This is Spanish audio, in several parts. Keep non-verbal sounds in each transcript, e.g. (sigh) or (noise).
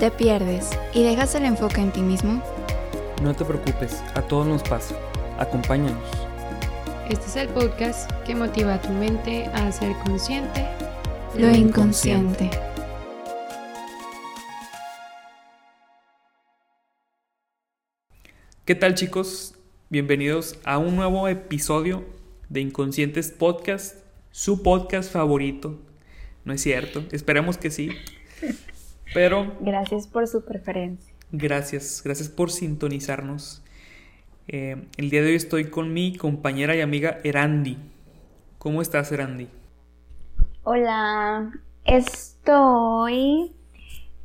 ¿Te pierdes y dejas el enfoque en ti mismo? No te preocupes, a todos nos pasa. Acompáñanos. Este es el podcast que motiva a tu mente a ser consciente Lo inconsciente. ¿Qué tal chicos? Bienvenidos a un nuevo episodio de Inconscientes Podcast, su podcast favorito. No es cierto, esperemos que sí. Pero Gracias por su preferencia. gracias, gracias por sintonizarnos. Eh, el día de hoy estoy con mi compañera y amiga Erandi. ¿Cómo estás, Erandi? Hola, estoy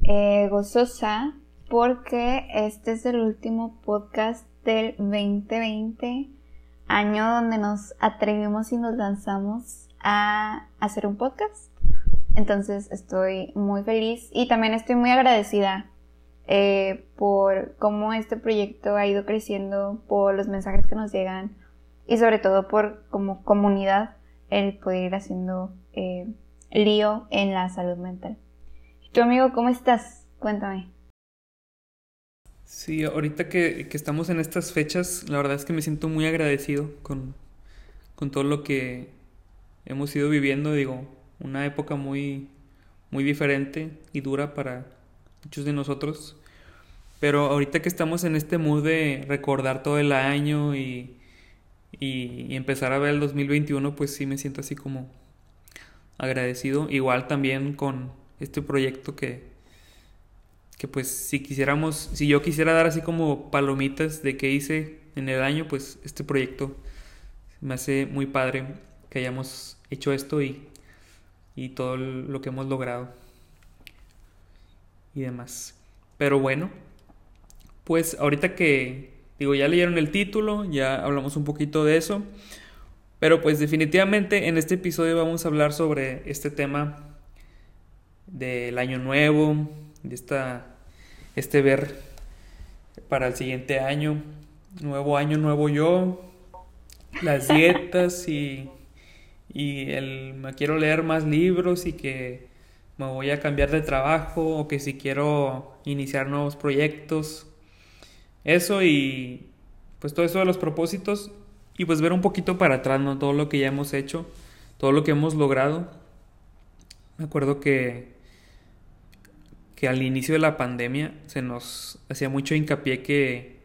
eh, gozosa porque este es el último podcast del 2020, año donde nos atrevimos y nos lanzamos a hacer un podcast. Entonces estoy muy feliz y también estoy muy agradecida eh, por cómo este proyecto ha ido creciendo, por los mensajes que nos llegan y sobre todo por como comunidad el poder ir haciendo eh, lío en la salud mental. ¿Y tu amigo cómo estás? Cuéntame. Sí, ahorita que, que estamos en estas fechas, la verdad es que me siento muy agradecido con, con todo lo que hemos ido viviendo. Digo, una época muy, muy diferente y dura para muchos de nosotros. Pero ahorita que estamos en este mood de recordar todo el año y, y, empezar a ver el 2021, pues sí me siento así como agradecido. Igual también con este proyecto que, que pues si quisiéramos, si yo quisiera dar así como palomitas de qué hice en el año, pues este proyecto me hace muy padre que hayamos hecho esto y, y todo lo que hemos logrado y demás. Pero bueno, pues ahorita que digo, ya leyeron el título, ya hablamos un poquito de eso, pero pues definitivamente en este episodio vamos a hablar sobre este tema del año nuevo, de esta, este ver para el siguiente año, nuevo año, nuevo yo, las (laughs) dietas y, y el me quiero leer más libros y que me voy a cambiar de trabajo o que si quiero iniciar nuevos proyectos. Eso y pues todo eso de los propósitos y pues ver un poquito para atrás, ¿no? Todo lo que ya hemos hecho, todo lo que hemos logrado. Me acuerdo que que al inicio de la pandemia se nos hacía mucho hincapié que,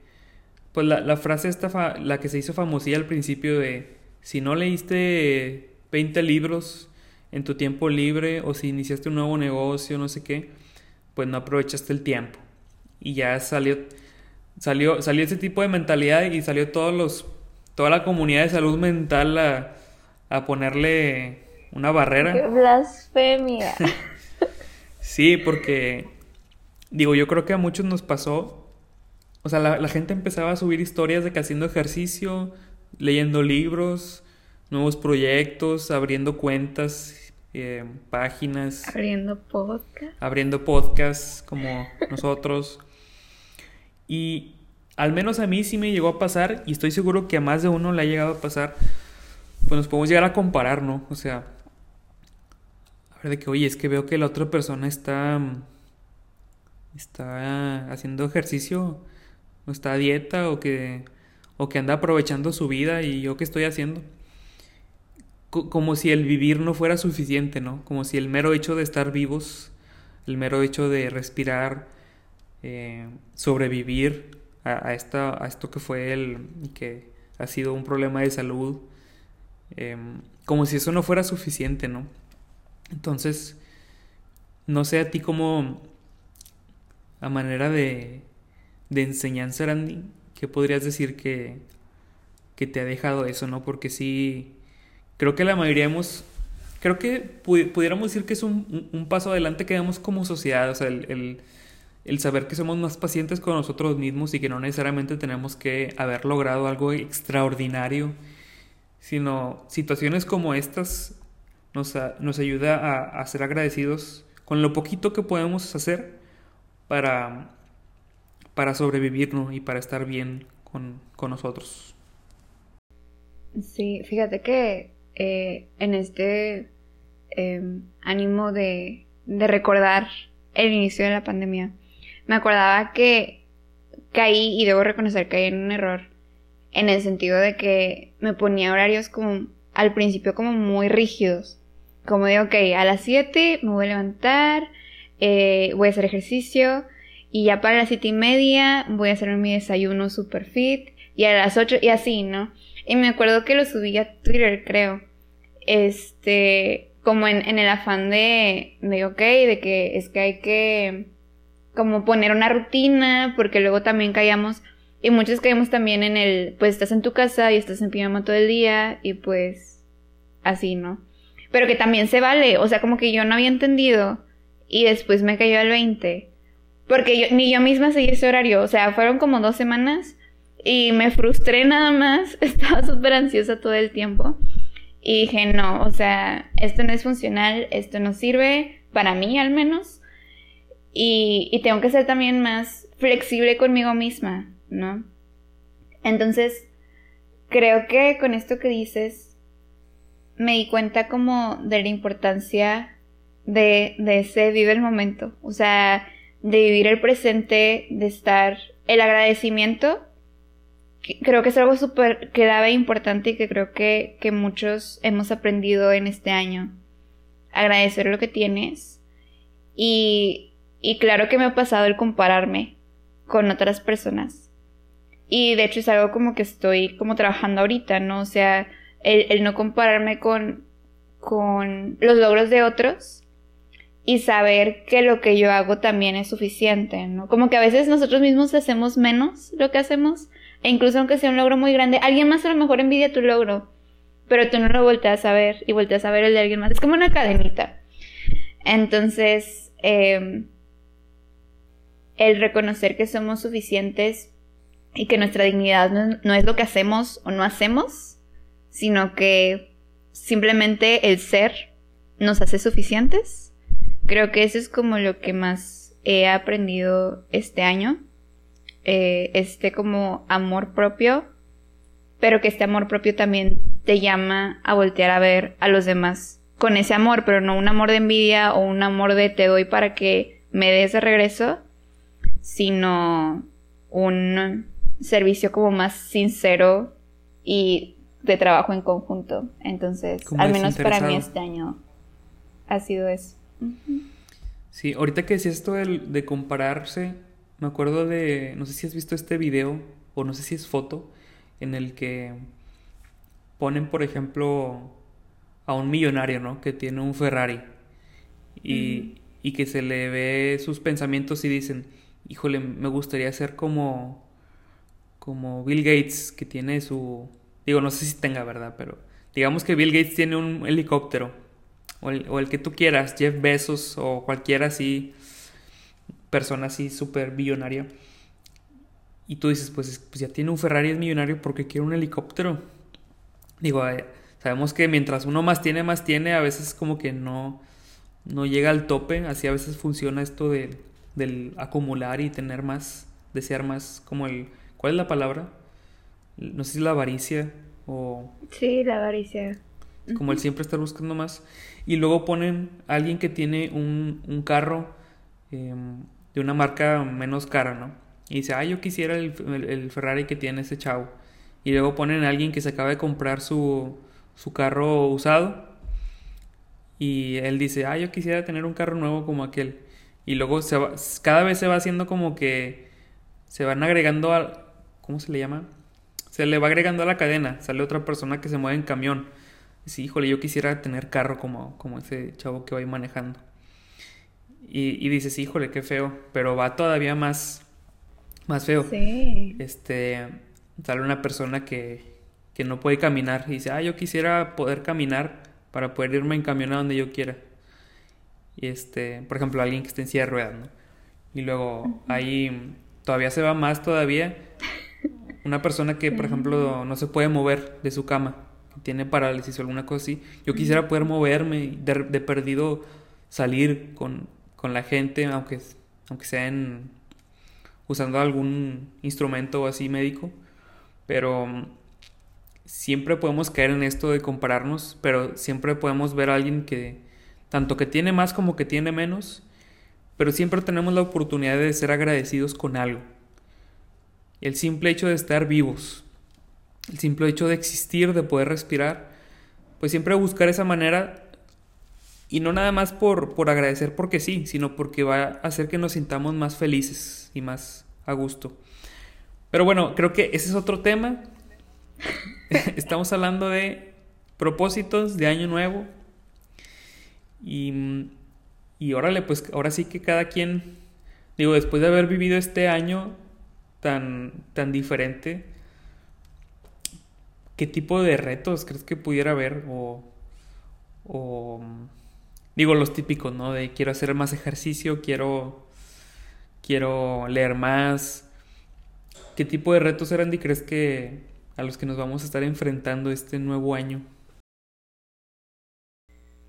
pues la, la frase esta, la que se hizo famosilla al principio de, si no leíste 20 libros en tu tiempo libre o si iniciaste un nuevo negocio, no sé qué, pues no aprovechaste el tiempo. Y ya salió, salió, salió ese tipo de mentalidad y salió todos los, toda la comunidad de salud mental a, a ponerle una barrera. ¡Qué blasfemia! (laughs) Sí, porque digo, yo creo que a muchos nos pasó, o sea, la, la gente empezaba a subir historias de que haciendo ejercicio, leyendo libros, nuevos proyectos, abriendo cuentas, eh, páginas, Abriendo podcast. abriendo podcasts como (laughs) nosotros. Y al menos a mí sí me llegó a pasar, y estoy seguro que a más de uno le ha llegado a pasar, pues nos podemos llegar a comparar, ¿no? O sea, a ver de que, oye, es que veo que la otra persona está, está haciendo ejercicio, o está a dieta, o que, o que anda aprovechando su vida, y yo qué estoy haciendo. Co- Como si el vivir no fuera suficiente, ¿no? Como si el mero hecho de estar vivos, el mero hecho de respirar, eh, sobrevivir a, a esta, a esto que fue el, y que ha sido un problema de salud, em, como si eso no fuera suficiente, ¿no? Entonces, no sé a ti como, a manera de, de enseñanza, Randy, ¿qué podrías decir que, que te ha dejado eso, ¿no? Porque sí, creo que la mayoría hemos, creo que pu- pudiéramos decir que es un, un- paso adelante que damos como sociedad, o sea, el, el- saber que somos más pacientes con nosotros mismos y que no necesariamente tenemos que haber logrado algo extraordinario, sino situaciones como estas nos, a- nos ayuda a, a ser agradecidos con lo poquito que podemos hacer para, para sobrevivir, ¿no? Y para estar bien con, con nosotros. Sí, fíjate que eh, en este eh, ánimo de, de recordar el inicio de la pandemia, me acordaba que caí, y debo reconocer que caí en un error, en el sentido de que me ponía horarios como, al principio como muy rígidos. Como digo, ok, a las 7 me voy a levantar, eh, voy a hacer ejercicio, y ya para las siete y media voy a hacer mi desayuno super fit, y a las 8, y así, ¿no? Y me acuerdo que lo subí a Twitter, creo. Este, como en, en el afán de, de, ok, de que es que hay que como poner una rutina, porque luego también caíamos, y muchos caímos también en el, pues estás en tu casa y estás en pijama todo el día, y pues así, ¿no? Pero que también se vale, o sea, como que yo no había entendido, y después me cayó al 20, porque yo, ni yo misma seguí ese horario, o sea, fueron como dos semanas, y me frustré nada más, (laughs) estaba súper ansiosa todo el tiempo. Y dije, no, o sea, esto no es funcional, esto no sirve, para mí al menos. Y, y tengo que ser también más flexible conmigo misma, ¿no? Entonces, creo que con esto que dices, me di cuenta como de la importancia de, de ese vive el momento, o sea, de vivir el presente, de estar el agradecimiento creo que es algo súper clave e importante y que creo que, que muchos hemos aprendido en este año. Agradecer lo que tienes. Y, y claro que me ha pasado el compararme con otras personas. Y de hecho es algo como que estoy como trabajando ahorita, ¿no? O sea, el, el no compararme con, con los logros de otros y saber que lo que yo hago también es suficiente, ¿no? Como que a veces nosotros mismos hacemos menos lo que hacemos e incluso aunque sea un logro muy grande, alguien más a lo mejor envidia tu logro, pero tú no lo volteas a ver y volteas a ver el de alguien más. Es como una cadenita. Entonces, em, el reconocer que somos suficientes y que nuestra dignidad no, no es lo que hacemos o no hacemos, sino que simplemente el ser nos hace suficientes. Creo que eso es como lo que más he aprendido este año eh, este como amor propio, pero que este amor propio también te llama a voltear a ver a los demás con ese amor, pero no un amor de envidia o un amor de te doy para que me des de regreso, sino un servicio como más sincero y de trabajo en conjunto. Entonces, al menos para mí este año ha sido eso. Sí, ahorita que decías esto de compararse, me acuerdo de, no sé si has visto este video o no sé si es foto, en el que ponen, por ejemplo, a un millonario, ¿no? Que tiene un Ferrari y, y que se le ve sus pensamientos y dicen, híjole, me gustaría ser como, como Bill Gates, que tiene su, digo, no sé si tenga, ¿verdad? Pero digamos que Bill Gates tiene un helicóptero, o el, o el que tú quieras, Jeff Bezos o cualquiera así persona así súper billonaria. Y tú dices, pues, pues, ya tiene un Ferrari, es millonario, porque quiere un helicóptero? Digo, eh, sabemos que mientras uno más tiene, más tiene, a veces como que no, no llega al tope, así a veces funciona esto de, del acumular y tener más, desear más, como el, ¿cuál es la palabra? No sé si es la avaricia o... Sí, la avaricia. Como el siempre estar buscando más. Y luego ponen a alguien que tiene un, un carro em, de una marca menos cara, ¿no? Y dice, ah, yo quisiera el, Ferrari que tiene ese chavo. Y luego ponen a alguien que se acaba de comprar su, su carro usado. Y él dice, ah, yo quisiera tener un carro nuevo como aquel. Y luego cada vez se va haciendo como que se van agregando a... ¿Cómo se le llama? Se le va agregando a la cadena. Sale otra persona que se mueve en camión. Sí, híjole, yo quisiera tener carro como, como ese chavo que va manejando. Y, y dices, híjole, qué feo, pero va todavía más, más feo. Sí. Este, sale una persona que, que no puede caminar y dice, ah, yo quisiera poder caminar para poder irme en camión a donde yo quiera. Y este, por ejemplo, alguien que esté en silla de ruedas, ¿no? Y luego ahí todavía se va más todavía. Una persona que, por ejemplo, no se puede mover de su cama, que tiene parálisis o alguna cosa así. Yo quisiera poder moverme, de, de perdido salir con, con la gente, aunque, aunque sean usando algún instrumento así médico, pero mm, siempre podemos caer en esto de compararnos, pero siempre podemos ver a alguien que tanto que tiene más como que tiene menos, pero siempre tenemos la oportunidad de ser agradecidos con algo. El simple hecho de estar vivos, el simple hecho de existir, de poder respirar, pues siempre buscar esa manera y no nada más por, por agradecer porque sí, sino porque va a hacer que nos sintamos más felices y más a gusto. Pero bueno, creo que ese es otro tema. (laughs) Estamos hablando de propósitos de año nuevo. Y, y órale, pues ahora sí que cada quien, digo, después de haber vivido este año tan, tan diferente, ¿qué tipo de retos crees que pudiera haber? O, o digo, los típicos, ¿no? De quiero hacer más ejercicio, quiero, quiero leer más. ¿Qué tipo de retos, eran y crees que a los que nos vamos a estar enfrentando este nuevo año?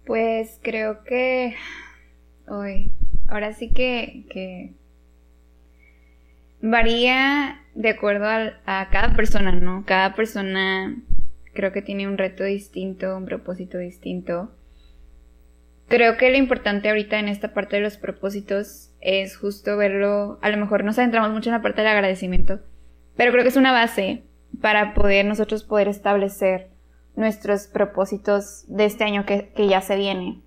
Pues creo que hoy, ahora sí que, que varía de acuerdo a, cada persona, ¿no? Cada persona creo que tiene un reto distinto, un propósito distinto. Creo que lo importante ahorita en esta parte de los propósitos es justo verlo, a lo mejor nos adentramos mucho en la parte del agradecimiento, pero creo que es una base para poder nosotros poder establecer nuestros propósitos de este año que, ya se viene.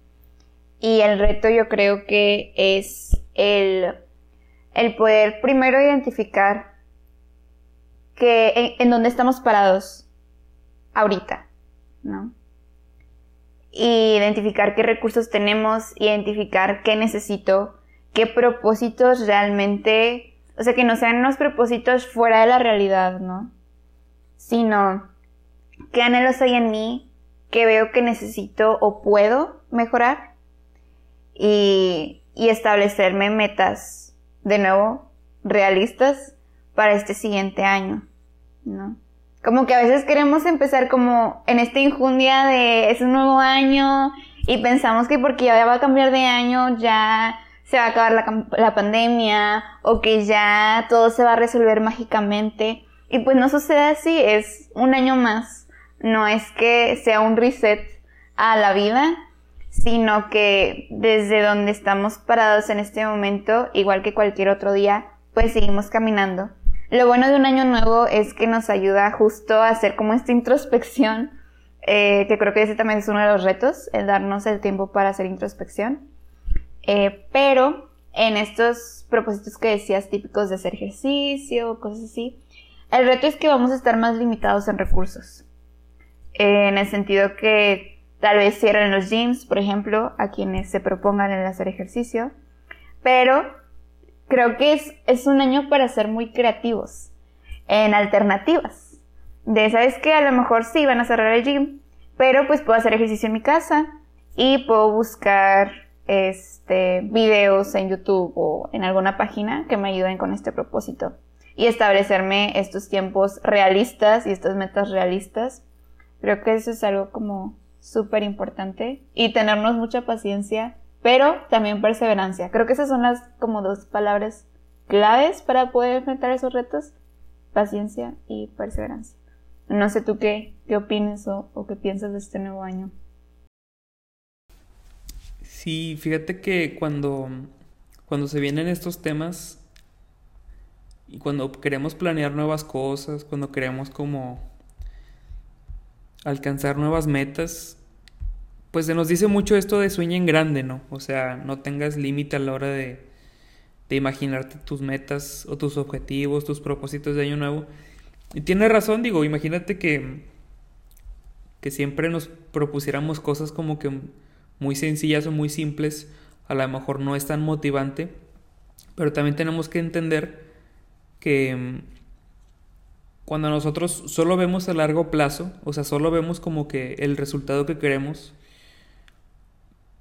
Y el reto yo creo que es el el poder primero identificar que en, dónde estamos parados ahorita, ¿no? Y identificar qué recursos tenemos, identificar qué necesito, qué propósitos realmente, o sea, que no sean unos propósitos fuera de la realidad, ¿no? Sino qué anhelos hay en mí, qué veo que necesito o puedo mejorar y, y establecerme metas de nuevo, realistas para este siguiente año, ¿no? Como que a veces queremos empezar como en esta injundia de es un nuevo año y pensamos que porque ya va a cambiar de año ya se va a acabar la, la pandemia o que ya todo se va a resolver mágicamente. Y pues no sucede así, es un año más. No es que sea un reset a la vida, sino que desde donde estamos parados en este momento, igual que cualquier otro día, pues seguimos caminando. Lo bueno de un año nuevo es que nos ayuda justo a hacer como esta introspección, eh, que creo que ese también es uno de los retos, el darnos el tiempo para hacer introspección. Eh, pero en estos propósitos que decías típicos de hacer ejercicio, cosas así, el reto es que vamos a estar más limitados en recursos. en el sentido que Tal vez cierren los gyms, por ejemplo, a quienes se propongan el hacer ejercicio. Pero creo que es, es un año para ser muy creativos en alternativas. De, ¿sabes que A lo mejor sí van a cerrar el gym, pero pues puedo hacer ejercicio en mi casa y puedo buscar este, videos en YouTube o en alguna página que me ayuden con este propósito y establecerme estos tiempos realistas y estas metas realistas. Creo que eso es algo como súper importante y tenernos mucha paciencia, pero también perseverancia. Creo que esas son las como dos palabras claves para poder enfrentar esos retos, paciencia y perseverancia. No sé tú qué, qué opines o, o qué piensas de este nuevo año. Sí, fíjate que cuando, cuando se vienen estos temas y cuando queremos planear nuevas cosas, cuando queremos como alcanzar nuevas metas, pues se nos dice mucho esto de sueña en grande, ¿no? O sea, no tengas límite a la hora de, de imaginarte tus metas o tus objetivos, tus propósitos de año nuevo. Y tiene razón, digo, imagínate que, que siempre nos propusiéramos cosas como que muy sencillas o muy simples, a lo mejor no es tan motivante, pero también tenemos que entender que cuando nosotros solo vemos a largo plazo, o sea, solo vemos como que el resultado que queremos,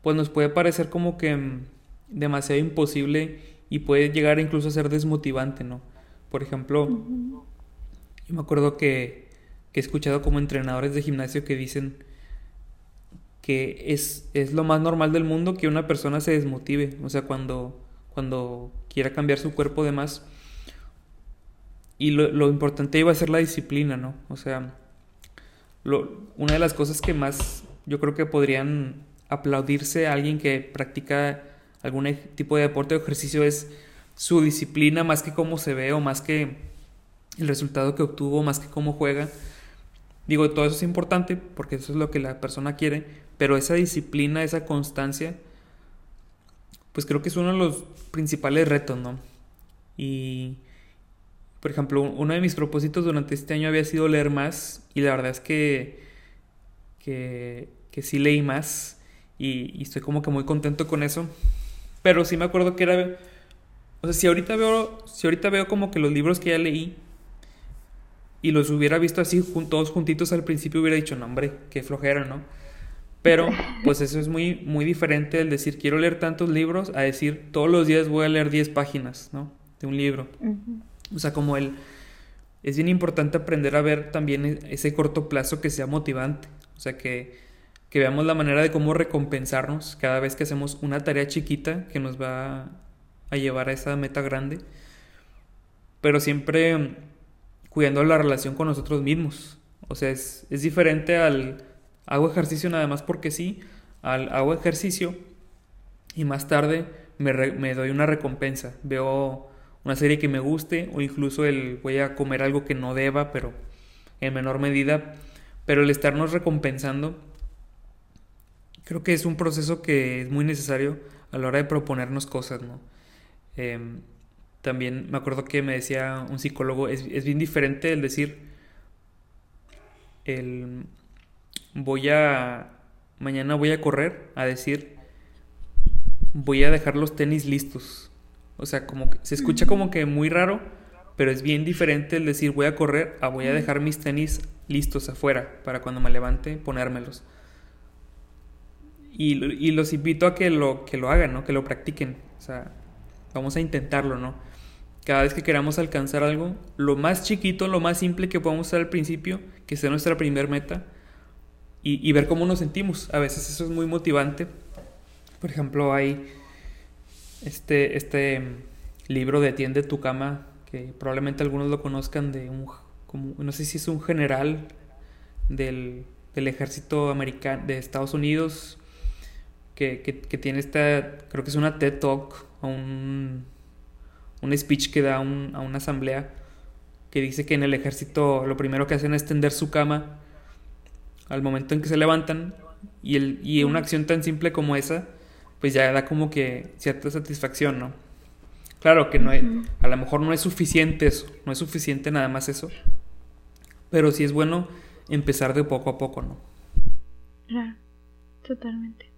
pues nos puede parecer como que mm, demasiado imposible y puede llegar incluso a ser desmotivante, ¿no? Por ejemplo, yo me acuerdo que, que, he escuchado como entrenadores de gimnasio que dicen que es, es lo más normal del mundo que una persona se desmotive, o sea, cuando, cuando quiera cambiar su cuerpo de más y lo, importante iba a ser la disciplina, ¿no? O sea, una de las cosas que más yo creo que podrían aplaudirse a alguien que practica algún tipo de deporte o ejercicio es su disciplina más que cómo se ve o más que el resultado que obtuvo, más que cómo juega. Digo, todo eso es importante porque eso es lo que la persona quiere, pero esa disciplina, esa constancia, pues creo que es uno de los principales retos, ¿no? Y, por ejemplo, uno de mis propósitos durante este año había sido leer más y la verdad es que, que, que sí leí más y, y estoy como que muy contento con eso. Pero sí me acuerdo que era... O sea, si ahorita veo, si ahorita veo como que los libros que ya leí y los hubiera visto así todos juntitos al principio hubiera dicho, no hombre, qué flojera, ¿no? Pero (laughs) pues eso es muy, muy diferente el decir quiero leer tantos libros a decir todos los días voy a leer 10 páginas, ¿no? De un libro. O sea, como el... Es bien importante aprender a ver también e, ese corto plazo que sea motivante. O sea, que, que veamos la manera de cómo recompensarnos cada vez que hacemos una tarea chiquita que nos va a llevar a esa meta grande. Pero siempre cuidando la relación con nosotros mismos. O sea, es, es diferente al hago ejercicio nada más porque sí, al hago ejercicio y más tarde me, me, doy una recompensa. Veo una serie que me guste o incluso el voy a comer algo que no deba, pero en menor medida. Pero el estarnos recompensando creo que es un proceso que es muy necesario a la hora de proponernos cosas, ¿no? Eh, también me acuerdo que me decía un psicólogo, es, es bien diferente el decir, el voy a, mañana voy a correr, a decir, voy a dejar los tenis listos. O sea, como que se escucha como que muy raro, pero es bien diferente el decir voy a correr a voy a dejar mis tenis listos afuera para cuando me levante ponérmelos. Y, los invito a que lo, que lo hagan, ¿no? Que lo practiquen. O sea, vamos a intentarlo, ¿no? cada vez que queramos alcanzar algo, lo más chiquito, lo más simple que podamos hacer al principio, que sea nuestra primer meta, y, ver cómo nos sentimos. A veces eso es muy motivante. Por ejemplo, hay este, este libro de Tiende tu cama, que probablemente algunos lo conozcan, de un, no sé si es un general del, del ejército americano de Estados Unidos, que, que, que tiene esta, creo que es una TED Talk o un un speech que da a una asamblea que dice que en el ejército lo primero que hacen es tender su cama al momento en que se levantan y, el, y una acción tan simple como esa pues ya da como que cierta satisfacción, ¿no? Claro que no hay, a lo mejor no es suficiente eso, no es suficiente nada más eso, pero sí es bueno empezar de poco a poco, ¿no? Claro, totalmente.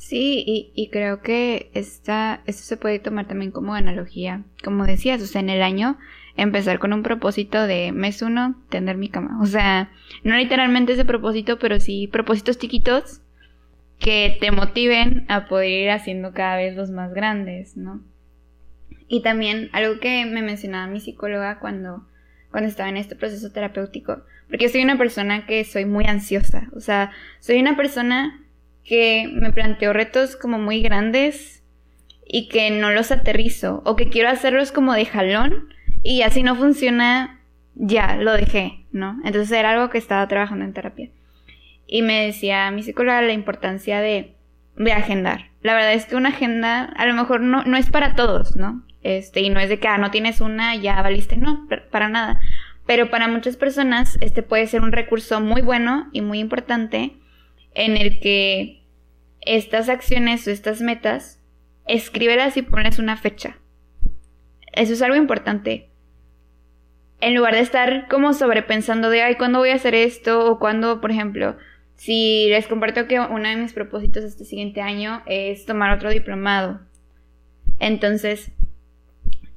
Sí, y, creo que esta, esto se puede tomar también como analogía. Como decías, o sea, en el año empezar con un propósito de mes uno, tender mi cama. O sea, no literalmente ese propósito, pero sí propósitos chiquitos que te motiven a poder ir haciendo cada vez los más grandes, ¿no? Y también algo que me mencionaba mi psicóloga cuando, cuando estaba en este proceso terapéutico, porque soy una persona que soy muy ansiosa, o sea, soy una persona que me planteo retos como muy grandes y que no los aterrizo o que quiero hacerlos como de jalón y así no funciona, ya lo dejé, ¿no? Entonces era algo que estaba trabajando en terapia. Y me decía mi psicóloga la importancia de, de agendar. La verdad es que una agenda a lo mejor no, no es para todos, ¿no? Este, y no es de que, ah, no tienes una, ya valiste, no, para nada. Pero para muchas personas este puede ser un recurso muy bueno y muy importante en el que estas acciones o estas metas, escríbelas y pones una fecha. Eso es algo importante. En lugar de estar como sobrepensando de, ay, ¿cuándo voy a hacer esto? O cuándo, por ejemplo, si les comparto que uno de mis propósitos este siguiente año es tomar otro diplomado. Entonces,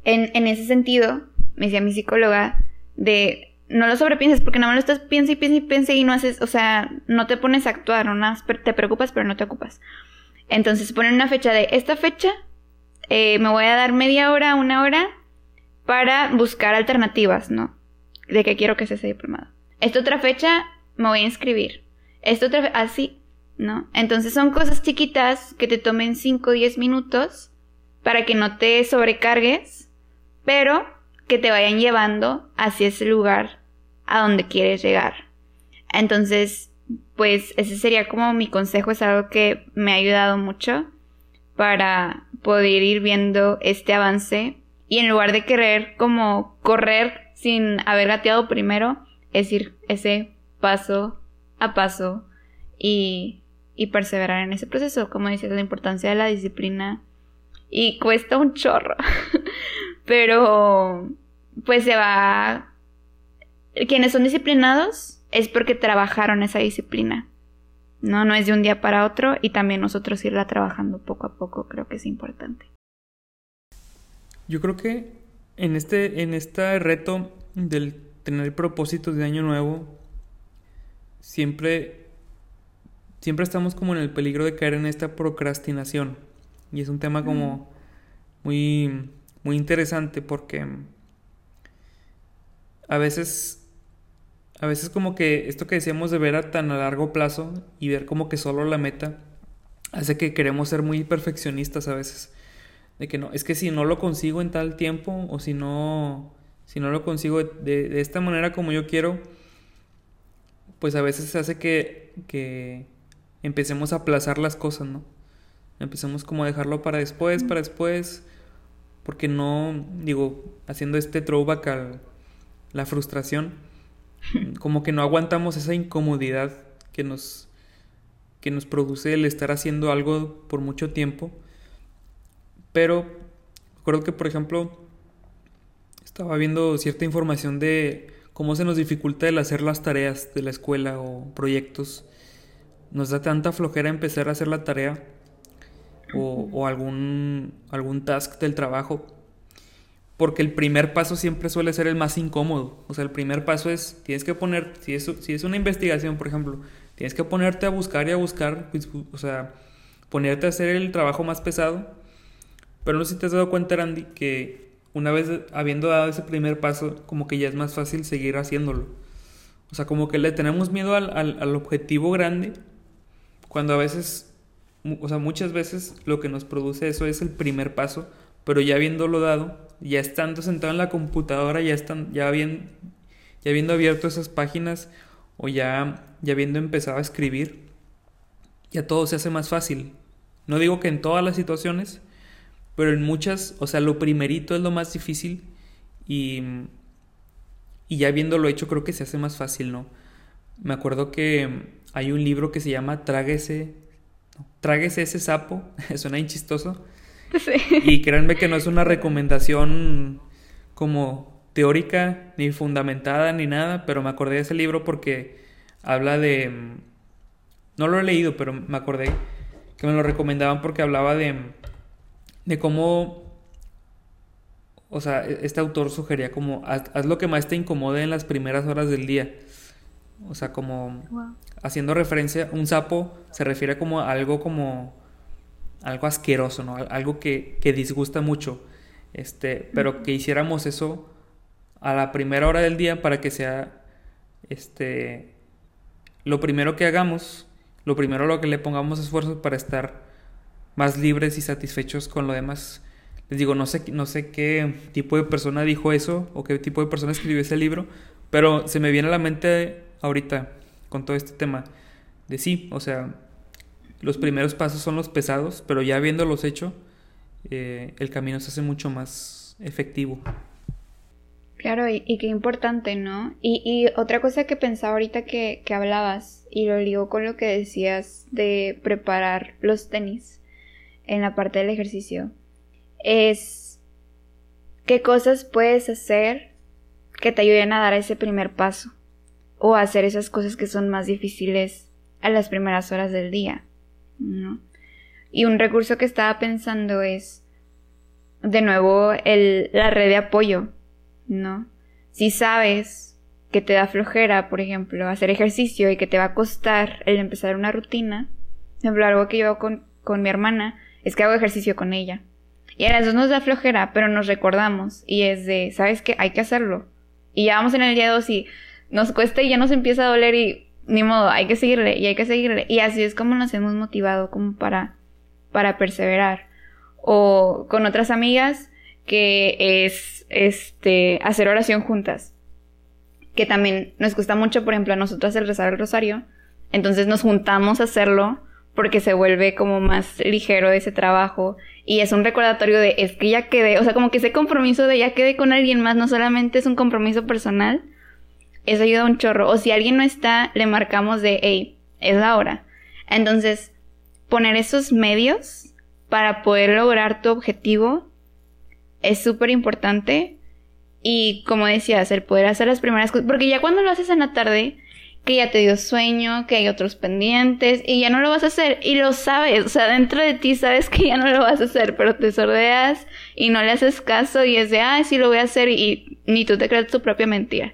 en, en ese sentido, me decía mi psicóloga, de no lo sobrepienses porque nada más lo estás piensa y piensa y piensa y no haces, o sea, no te pones a actuar, no te preocupas pero no te ocupas. Entonces ponen una fecha de esta fecha, eh, me voy a dar media hora, una hora para buscar alternativas, ¿no? De que quiero que sea diplomado. Esta otra fecha me voy a inscribir. Esta otra así, ¿no? Entonces son cosas chiquitas que te tomen 5 o 10 minutos para que no te sobrecargues, pero que te vayan llevando hacia ese lugar a donde quieres llegar. Entonces, pues ese sería como mi consejo, es algo que me ha ayudado mucho para, poder ir viendo este avance y en lugar de querer como correr sin haber gateado primero, es ir ese paso a paso y, y perseverar en ese proceso. Como dices, la importancia de la disciplina y cuesta un chorro, (laughs) pero pues se va... Quienes son disciplinados es porque trabajaron esa disciplina. No, no es de un día para otro y también nosotros irla trabajando poco a poco creo que es importante. Yo creo que en este, en este reto del tener propósitos de año nuevo, siempre, siempre estamos como en el peligro de caer en esta procrastinación. Y es un tema como muy, muy interesante porque a veces a veces como que esto que decíamos de ver a tan a largo plazo y ver como que solo la meta hace que queremos ser muy perfeccionistas a veces. De que no, es que si no lo consigo en tal tiempo o si no, si no lo consigo de, esta manera como yo quiero, pues a veces hace que, que empecemos a aplazar las cosas, ¿no? Empecemos como a dejarlo para después, para después, porque no, digo, haciendo este throwback a la frustración (laughs) como que no aguantamos esa incomodidad que nos, que nos produce el estar haciendo algo por mucho tiempo. Pero recuerdo que, por ejemplo, estaba viendo cierta información de cómo se nos dificulta el hacer las tareas de la escuela o proyectos. Nos da tanta flojera empezar a hacer la tarea o, algún, algún task del trabajo porque el primer paso siempre suele ser el más incómodo. O sea, el primer paso es, tienes que poner, si es, si es una investigación, por ejemplo, tienes que ponerte a buscar y a buscar, pues, o sea, ponerte a hacer el trabajo más pesado. Pero no sé si te has dado cuenta, Randy, que una vez habiendo dado ese primer paso, como que ya es más fácil seguir haciéndolo. O sea, como que le tenemos miedo al, al, al objetivo grande, cuando a veces, o sea, muchas veces lo que nos produce eso es el primer paso, pero ya habiéndolo dado, ya estando sentado en la computadora, ya están, ya ya habiendo abierto esas páginas o ya, ya habiendo empezado a escribir, ya todo se hace más fácil. No digo que en todas las situaciones, pero en muchas, o sea, lo primerito es lo más difícil y, y ya habiéndolo hecho creo que se hace más fácil, ¿no? Me acuerdo que hay un libro que se llama Tráguese, Tráguese ese sapo, (laughs) suena bien chistoso, (laughs) Y créanme que no es una recomendación como teórica, ni fundamentada, ni nada, pero me acordé de ese libro porque habla de... No lo he leído, pero me acordé que me lo recomendaban porque hablaba de, de cómo... O sea, e-, este autor sugería como, haz, lo que más te incomode en las primeras horas del día. O sea, como haciendo referencia, un sapo se refiere como a algo como algo asqueroso, ¿no? Algo que, disgusta mucho. Este, pero que hiciéramos eso a la primera hora del día para que sea este lo primero que hagamos, lo primero lo que le pongamos esfuerzo para estar más libres y satisfechos con lo demás. Les digo, no sé, no sé qué tipo de persona dijo eso o qué tipo de persona escribió ese libro, pero se me viene a la mente ahorita con todo este tema de sí, o sea, los primeros pasos son los pesados, pero ya habiéndolos hecho, eh, el camino se hace mucho más efectivo. Claro, y, qué importante, ¿no? Y, otra cosa que pensaba ahorita que, que hablabas, y lo ligo con lo que decías de preparar los tenis en la parte del ejercicio, es qué cosas puedes hacer que te ayuden a dar ese primer paso o hacer esas cosas que son más difíciles a las primeras horas del día. ¿No? Y un recurso que estaba pensando es, de nuevo, el, la red de apoyo, ¿no? Si sabes que te da flojera, por ejemplo, hacer ejercicio y que te va a costar el empezar una rutina, por ejemplo, algo que yo hago con, con mi hermana es que hago ejercicio con ella. Y a las dos nos da flojera, pero nos recordamos. Y es de, ¿sabes qué? Hay que hacerlo. Y ya vamos en el día dos y nos cuesta y ya nos empieza a doler y ni modo, hay que seguirle y hay que seguirle. Y así es como nos hemos motivado como para, para perseverar. O con otras amigas que es este hacer oración juntas. Que también nos gusta mucho, por ejemplo, a nosotros el rezar el rosario. Entonces nos juntamos a hacerlo porque se vuelve como más ligero ese trabajo y es un recordatorio de es que ya quedé, o sea, como que ese compromiso de ya quedé con alguien más, no solamente es un compromiso personal, eso ayuda un chorro. O si alguien no está, le marcamos de, hey, es la hora. Entonces, poner esos medios para poder lograr tu objetivo es súper importante. Y como decías, el poder hacer las primeras cosas, porque ya cuando lo haces en la tarde, que ya te dio sueño, que hay otros pendientes y ya no lo vas a hacer y lo sabes, o sea, dentro de ti sabes que ya no lo vas a hacer, pero te sordeas y no le haces caso y es de, ah, sí lo voy a hacer y ni tú te crees tu propia mentira.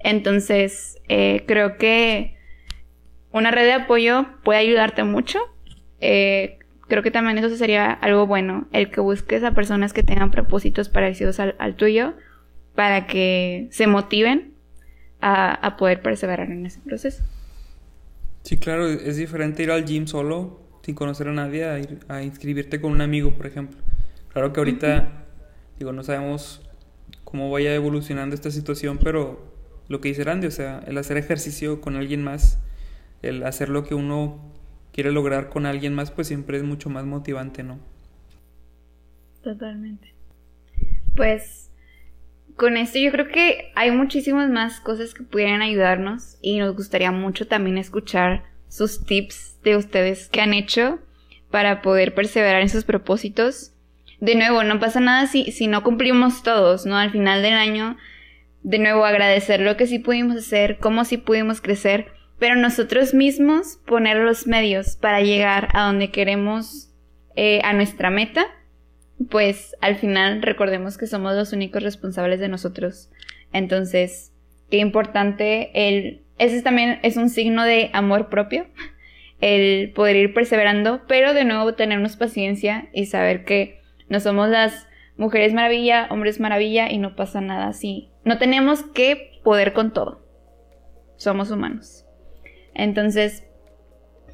Entonces, eh, creo que una red de apoyo puede ayudarte mucho. Eh, creo que también eso sería algo bueno, el que busques a personas que tengan propósitos parecidos al tuyo para que se motiven a, poder perseverar en ese proceso. Sí, claro, es diferente ir al gym solo, sin conocer a nadie, a, ir, a inscribirte con un amigo, por ejemplo. Claro que ahorita, digo, no sabemos cómo vaya evolucionando esta situación, pero lo que dice Randy, o sea, el hacer ejercicio con alguien más, el hacer lo que uno quiere lograr con alguien más, pues siempre es mucho más motivante, ¿no? Totalmente. Pues con esto yo creo que hay muchísimas más cosas que pudieran ayudarnos y nos gustaría mucho también escuchar sus tips de ustedes que han hecho para poder perseverar en sus propósitos. De nuevo, no pasa nada si, si no cumplimos todos, ¿no? Al final del año, de nuevo agradecer lo que sí pudimos hacer, cómo sí pudimos crecer, pero nosotros mismos poner los medios para llegar a donde queremos, eh, a nuestra meta pues al final recordemos que somos los únicos responsables de nosotros. Entonces, qué importante el... Ese también es un signo de amor propio, el poder ir perseverando, pero de nuevo tenernos paciencia y saber que no somos las mujeres maravilla, hombres maravilla y no pasa nada así. No tenemos que poder con todo. Somos humanos. Entonces,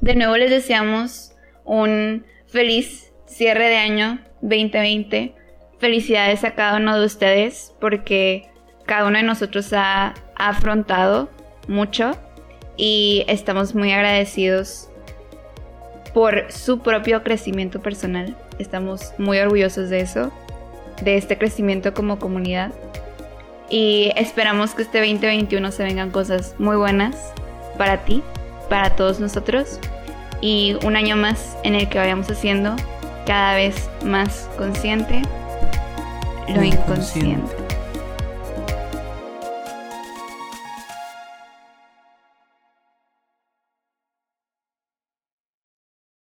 de nuevo les deseamos un feliz cierre de año 2020. Felicidades a cada uno de ustedes porque cada uno de nosotros ha, afrontado mucho y estamos muy agradecidos por su propio crecimiento personal. Estamos muy orgullosos de eso, de este crecimiento como comunidad. Y esperamos que este 2021 se vengan cosas muy buenas para ti, para todos nosotros. Y un año más en el que vayamos haciendo cada vez más consciente lo inconsciente.